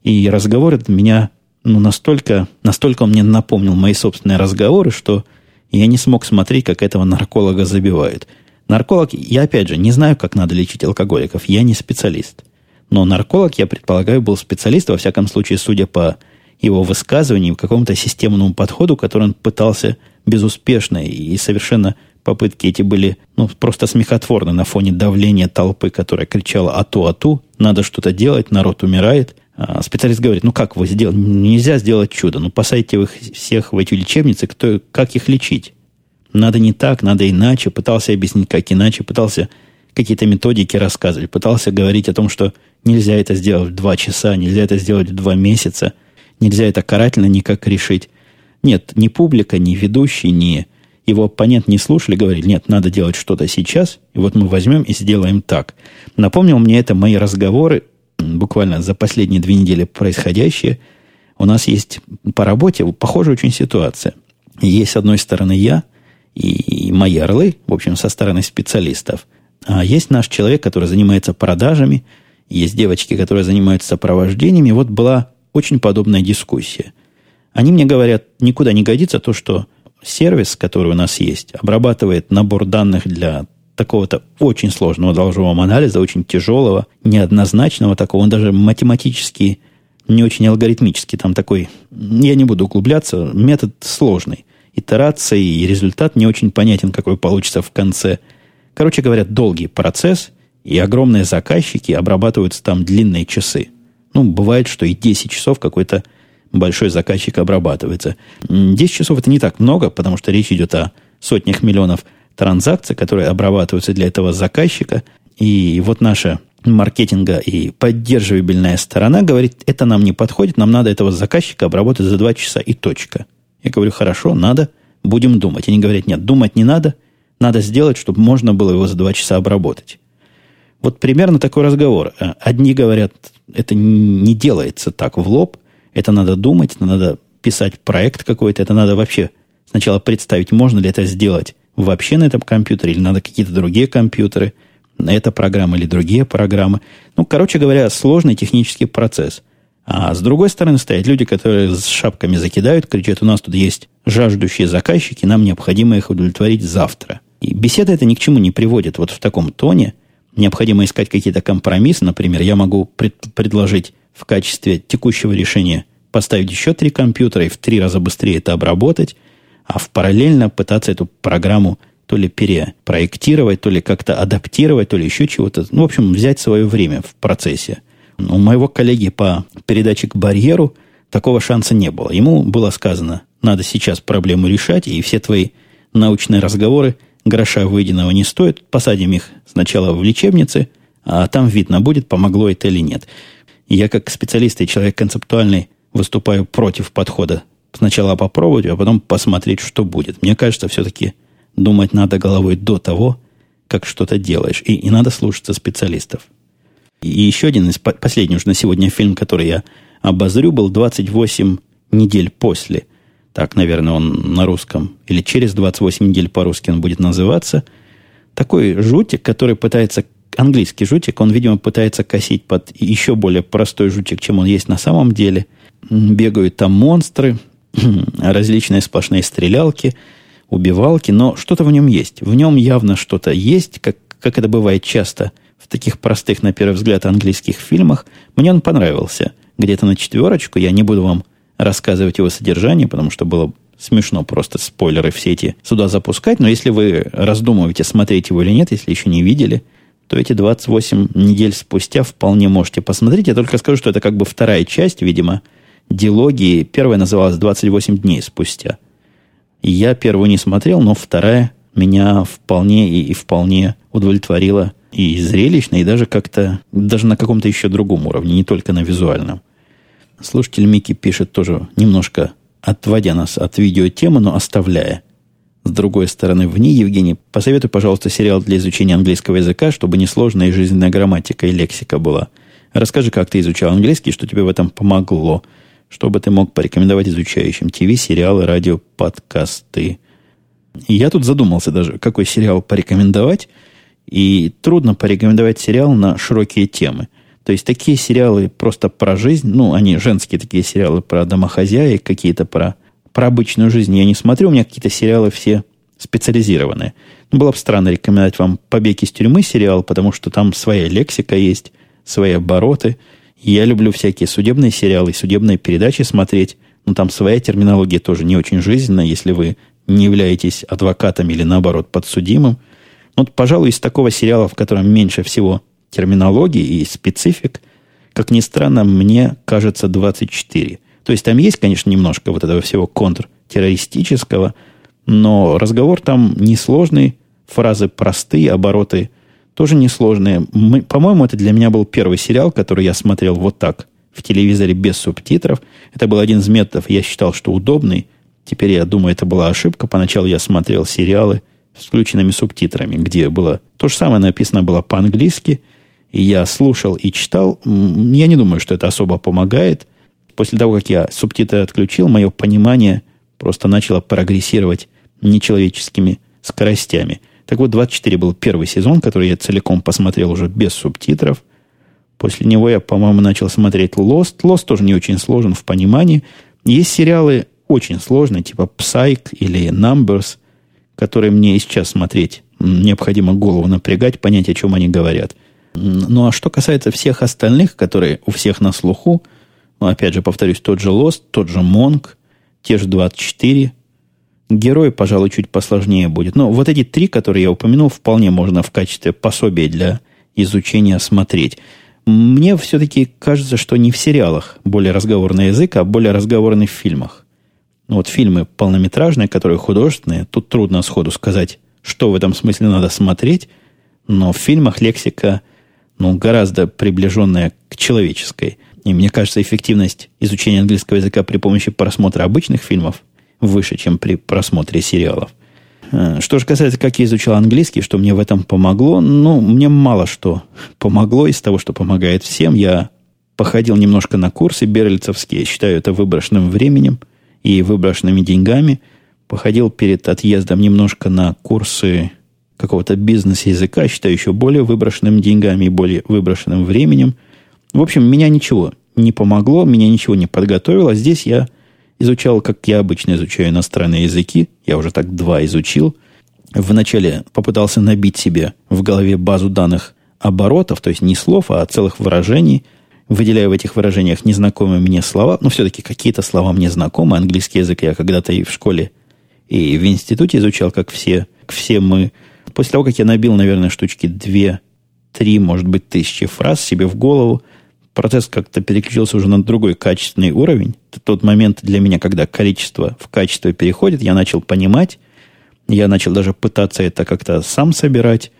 и разговор этот меня ну, настолько, настолько он мне напомнил мои собственные разговоры, что я не смог смотреть, как этого нарколога забивают – Нарколог, я опять же не знаю, как надо лечить алкоголиков, я не специалист. Но нарколог, я предполагаю, был специалист, во всяком случае, судя по его высказываниям, какому-то системному подходу, который он пытался безуспешно и совершенно попытки эти были ну, просто смехотворны на фоне давления толпы, которая кричала «Ату, ату, надо что-то делать, народ умирает». А специалист говорит, ну как вы сделали? Нельзя сделать чудо. Ну посадите вы всех в эти лечебницы, кто, как их лечить? Надо не так, надо иначе. Пытался объяснить, как иначе. Пытался какие-то методики рассказывать. Пытался говорить о том, что нельзя это сделать в два часа, нельзя это сделать в два месяца. Нельзя это карательно никак решить. Нет, ни публика, ни ведущий, ни его оппонент не слушали, говорили, нет, надо делать что-то сейчас, и вот мы возьмем и сделаем так. Напомнил мне это мои разговоры, буквально за последние две недели происходящие. У нас есть по работе похожая очень ситуация. Есть, с одной стороны, я – и мои орлы, в общем, со стороны специалистов. А есть наш человек, который занимается продажами, есть девочки, которые занимаются сопровождениями. Вот была очень подобная дискуссия. Они мне говорят, никуда не годится то, что сервис, который у нас есть, обрабатывает набор данных для такого-то очень сложного должного анализа, очень тяжелого, неоднозначного такого, он даже математически не очень алгоритмический, там такой, я не буду углубляться, метод сложный итерации, и результат не очень понятен, какой получится в конце. Короче говоря, долгий процесс, и огромные заказчики обрабатываются там длинные часы. Ну, бывает, что и 10 часов какой-то большой заказчик обрабатывается. 10 часов это не так много, потому что речь идет о сотнях миллионов транзакций, которые обрабатываются для этого заказчика. И вот наша маркетинга и поддерживабельная сторона говорит, это нам не подходит, нам надо этого заказчика обработать за 2 часа и точка. Я говорю, хорошо, надо, будем думать. Они говорят, нет, думать не надо, надо сделать, чтобы можно было его за два часа обработать. Вот примерно такой разговор. Э, одни говорят, это не делается так в лоб, это надо думать, надо писать проект какой-то, это надо вообще сначала представить, можно ли это сделать вообще на этом компьютере, или надо какие-то другие компьютеры, на эта программа или другие программы. Ну, короче говоря, сложный технический процесс – а с другой стороны стоят люди, которые с шапками закидают, кричат, у нас тут есть жаждущие заказчики, нам необходимо их удовлетворить завтра. И беседа это ни к чему не приводит. Вот в таком тоне необходимо искать какие-то компромиссы. Например, я могу пред- предложить в качестве текущего решения поставить еще три компьютера и в три раза быстрее это обработать, а в параллельно пытаться эту программу то ли перепроектировать, то ли как-то адаптировать, то ли еще чего-то. Ну, в общем, взять свое время в процессе. У моего коллеги по передаче к барьеру такого шанса не было. Ему было сказано, надо сейчас проблему решать, и все твои научные разговоры гроша выеденного не стоят. Посадим их сначала в лечебнице, а там видно будет, помогло это или нет. я как специалист и человек концептуальный выступаю против подхода. Сначала попробовать, а потом посмотреть, что будет. Мне кажется, все-таки думать надо головой до того, как что-то делаешь. И, и надо слушаться специалистов. И еще один из последних уже на сегодня фильм, который я обозрю, был 28 недель после. Так, наверное, он на русском. Или через 28 недель по-русски он будет называться. Такой жутик, который пытается... Английский жутик, он, видимо, пытается косить под еще более простой жутик, чем он есть на самом деле. Бегают там монстры, [CLEARS THROAT] различные сплошные стрелялки, убивалки, но что-то в нем есть. В нем явно что-то есть, как, как это бывает часто в таких простых, на первый взгляд, английских фильмах. Мне он понравился. Где-то на четверочку. Я не буду вам рассказывать его содержание, потому что было смешно просто спойлеры все эти сюда запускать. Но если вы раздумываете, смотреть его или нет, если еще не видели, то эти 28 недель спустя вполне можете посмотреть. Я только скажу, что это как бы вторая часть, видимо, дилогии. Первая называлась 28 дней спустя. Я первую не смотрел, но вторая меня вполне и, и вполне удовлетворила и зрелищно, и даже как-то, даже на каком-то еще другом уровне, не только на визуальном. Слушатель Микки пишет тоже немножко отводя нас от видеотемы, но оставляя. С другой стороны, в ней, Евгений, посоветуй, пожалуйста, сериал для изучения английского языка, чтобы несложная и жизненная грамматика и лексика была. Расскажи, как ты изучал английский, что тебе в этом помогло, чтобы ты мог порекомендовать изучающим ТВ, сериалы, радио, подкасты. Я тут задумался даже, какой сериал порекомендовать, и трудно порекомендовать сериал на широкие темы. То есть такие сериалы просто про жизнь, ну, они женские такие сериалы про домохозяек, какие-то про, про обычную жизнь я не смотрю, у меня какие-то сериалы все специализированные. Ну, было бы странно рекомендовать вам «Побег из тюрьмы» сериал, потому что там своя лексика есть, свои обороты. Я люблю всякие судебные сериалы, судебные передачи смотреть, но там своя терминология тоже не очень жизненная, если вы не являетесь адвокатом или, наоборот, подсудимым. Вот, пожалуй, из такого сериала, в котором меньше всего терминологии и специфик, как ни странно, мне кажется 24. То есть там есть, конечно, немножко вот этого всего контртеррористического, но разговор там несложный, фразы простые, обороты тоже несложные. Мы, по-моему, это для меня был первый сериал, который я смотрел вот так, в телевизоре без субтитров. Это был один из методов, я считал, что удобный. Теперь я думаю, это была ошибка. Поначалу я смотрел сериалы с включенными субтитрами, где было то же самое написано было по-английски – и я слушал и читал, я не думаю, что это особо помогает. После того, как я субтитры отключил, мое понимание просто начало прогрессировать нечеловеческими скоростями. Так вот, 24 был первый сезон, который я целиком посмотрел уже без субтитров. После него я, по-моему, начал смотреть Lost. Lost тоже не очень сложен в понимании. Есть сериалы очень сложные, типа Psych или Numbers, которые мне и сейчас смотреть необходимо голову напрягать, понять, о чем они говорят – ну, а что касается всех остальных, которые у всех на слуху, ну, опять же, повторюсь, тот же Lost, тот же Монг, те же 24, герой, пожалуй, чуть посложнее будет. Но вот эти три, которые я упомянул, вполне можно в качестве пособия для изучения смотреть. Мне все-таки кажется, что не в сериалах более разговорный язык, а более разговорный в фильмах. Ну, вот фильмы полнометражные, которые художественные, тут трудно сходу сказать, что в этом смысле надо смотреть, но в фильмах лексика – ну, гораздо приближенная к человеческой. И мне кажется, эффективность изучения английского языка при помощи просмотра обычных фильмов выше, чем при просмотре сериалов. Э, что же касается, как я изучал английский, что мне в этом помогло, ну, мне мало что помогло из того, что помогает всем. Я походил немножко на курсы берлицевские, считаю это выброшенным временем и выброшенными деньгами. Походил перед отъездом немножко на курсы какого-то бизнес-языка, считаю еще более выброшенным деньгами и более выброшенным временем. В общем, меня ничего не помогло, меня ничего не подготовило. Здесь я изучал, как я обычно изучаю иностранные языки. Я уже так два изучил. Вначале попытался набить себе в голове базу данных оборотов, то есть не слов, а целых выражений, выделяя в этих выражениях незнакомые мне слова, но все-таки какие-то слова мне знакомы. Английский язык я когда-то и в школе, и в институте изучал, как все, все мы – После того, как я набил, наверное, штучки две, три, может быть, тысячи фраз себе в голову, процесс как-то переключился уже на другой качественный уровень. Это тот момент для меня, когда количество в качество переходит, я начал понимать, я начал даже пытаться это как-то сам собирать.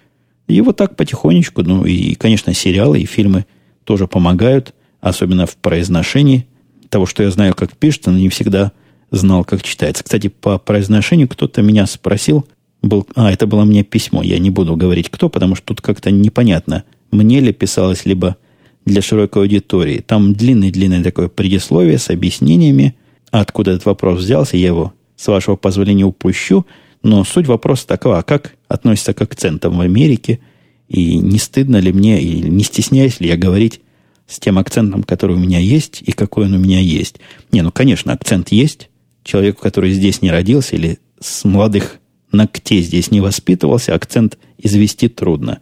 И вот так потихонечку, ну и, конечно, сериалы и фильмы тоже помогают, особенно в произношении того, что я знаю, как пишется, но не всегда знал, как читается. Кстати, по произношению кто-то меня спросил, был... А, это было мне письмо. Я не буду говорить, кто, потому что тут как-то непонятно, мне ли писалось, либо для широкой аудитории. Там длинное-длинное такое предисловие с объяснениями, откуда этот вопрос взялся. Я его, с вашего позволения, упущу. Но суть вопроса такова, а как относится к акцентам в Америке, и не стыдно ли мне, и не стесняюсь ли я говорить с тем акцентом, который у меня есть, и какой он у меня есть. Не, ну, конечно, акцент есть. Человеку, который здесь не родился или с молодых ногтей здесь не воспитывался, акцент извести трудно.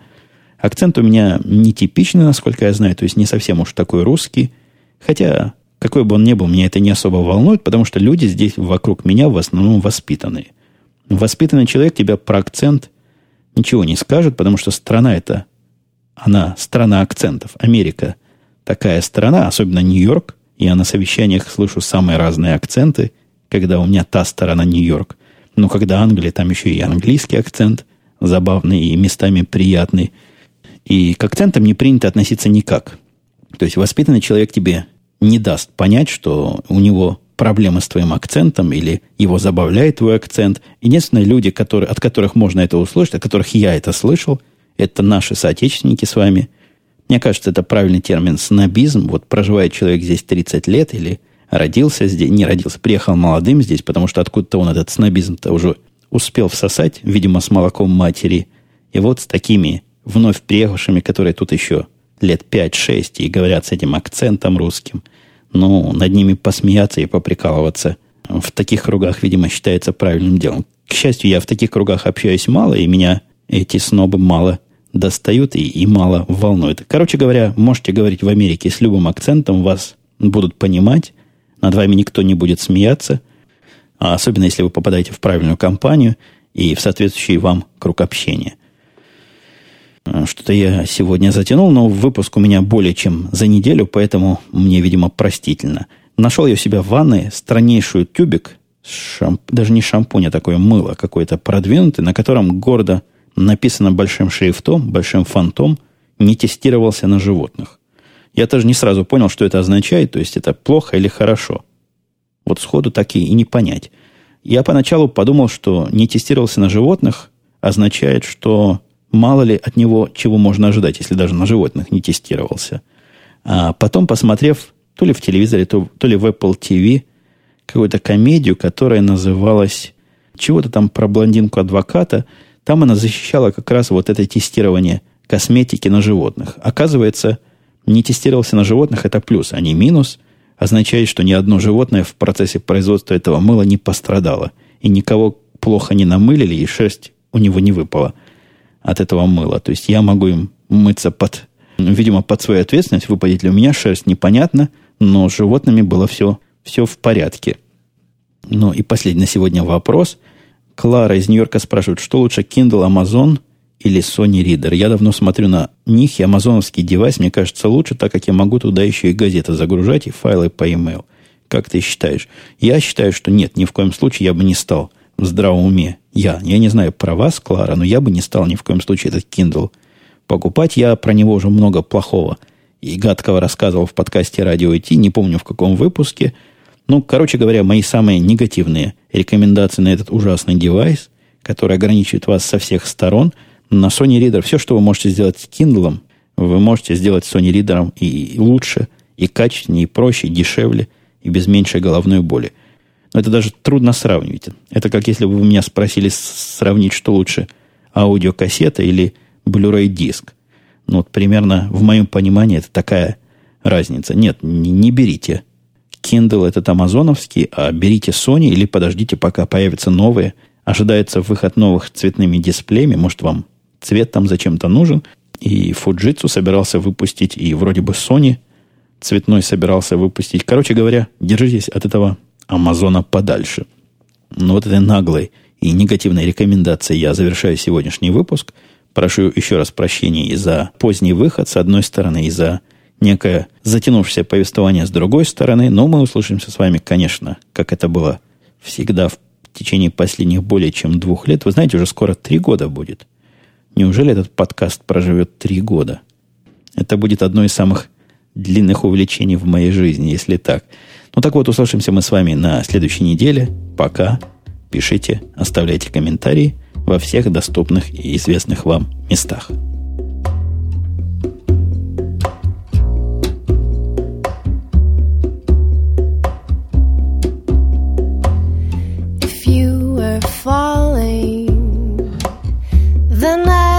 Акцент у меня нетипичный, насколько я знаю, то есть не совсем уж такой русский. Хотя, какой бы он ни был, меня это не особо волнует, потому что люди здесь вокруг меня в основном воспитанные. Воспитанный человек тебя про акцент ничего не скажет, потому что страна это, она страна акцентов. Америка такая страна, особенно Нью-Йорк. Я на совещаниях слышу самые разные акценты, когда у меня та сторона Нью-Йорк. Но когда Англия, там еще и английский акцент забавный и местами приятный. И к акцентам не принято относиться никак. То есть воспитанный человек тебе не даст понять, что у него проблемы с твоим акцентом или его забавляет твой акцент. Единственные люди, которые, от которых можно это услышать, от которых я это слышал, это наши соотечественники с вами. Мне кажется, это правильный термин снобизм. Вот проживает человек здесь 30 лет или родился здесь, не родился, приехал молодым здесь, потому что откуда-то он этот снобизм-то уже успел всосать, видимо, с молоком матери. И вот с такими вновь приехавшими, которые тут еще лет 5-6 и говорят с этим акцентом русским, ну, над ними посмеяться и поприкалываться в таких кругах, видимо, считается правильным делом. К счастью, я в таких кругах общаюсь мало, и меня эти снобы мало достают и, и мало волнуют. Короче говоря, можете говорить в Америке с любым акцентом, вас будут понимать, над вами никто не будет смеяться, а особенно если вы попадаете в правильную компанию и в соответствующий вам круг общения. А, что-то я сегодня затянул, но выпуск у меня более чем за неделю, поэтому мне, видимо, простительно. Нашел я у себя в ванной страннейшую тюбик, шамп... даже не шампунь, а такое мыло какое-то продвинутое, на котором гордо написано большим шрифтом, большим фонтом, не тестировался на животных. Я тоже не сразу понял, что это означает, то есть это плохо или хорошо. Вот сходу так и не понять. Я поначалу подумал, что не тестировался на животных означает, что мало ли от него чего можно ожидать, если даже на животных не тестировался. А потом, посмотрев то ли в телевизоре, то, то ли в Apple TV, какую-то комедию, которая называлась чего-то там про блондинку-адвоката, там она защищала как раз вот это тестирование косметики на животных. Оказывается, не тестировался на животных, это плюс, а не минус. Означает, что ни одно животное в процессе производства этого мыла не пострадало. И никого плохо не намылили, и шерсть у него не выпала от этого мыла. То есть я могу им мыться под, видимо, под свою ответственность, выпадет ли у меня шерсть, непонятно, но с животными было все, все в порядке. Ну и последний на сегодня вопрос. Клара из Нью-Йорка спрашивает, что лучше, Kindle, Amazon – или Sony Reader. Я давно смотрю на них, и амазоновский девайс мне кажется лучше, так как я могу туда еще и газеты загружать, и файлы по e-mail. Как ты считаешь? Я считаю, что нет, ни в коем случае я бы не стал здравом уме. Я, я не знаю про вас, Клара, но я бы не стал ни в коем случае этот Kindle покупать. Я про него уже много плохого и гадкого рассказывал в подкасте «Радио IT», не помню в каком выпуске. Ну, короче говоря, мои самые негативные рекомендации на этот ужасный девайс, который ограничивает вас со всех сторон – на Sony Reader все, что вы можете сделать с Kindle, вы можете сделать с Sony Reader и лучше, и качественнее, и проще, и дешевле, и без меньшей головной боли. Это даже трудно сравнивать. Это как если бы вы меня спросили сравнить, что лучше, аудиокассета или Blu-ray диск. Ну, вот примерно в моем понимании это такая разница. Нет, не, не берите. Kindle этот амазоновский, а берите Sony или подождите, пока появятся новые. Ожидается выход новых цветными дисплеями. Может, вам цвет там зачем-то нужен. И Fujitsu собирался выпустить, и вроде бы Sony цветной собирался выпустить. Короче говоря, держитесь от этого Амазона подальше. Но вот этой наглой и негативной рекомендацией я завершаю сегодняшний выпуск. Прошу еще раз прощения и за поздний выход с одной стороны, и за некое затянувшееся повествование с другой стороны. Но мы услышимся с вами, конечно, как это было всегда в течение последних более чем двух лет. Вы знаете, уже скоро три года будет – Неужели этот подкаст проживет три года? Это будет одно из самых длинных увлечений в моей жизни, если так. Ну так вот, услышимся мы с вами на следующей неделе. Пока. Пишите, оставляйте комментарии во всех доступных и известных вам местах. falling, then I.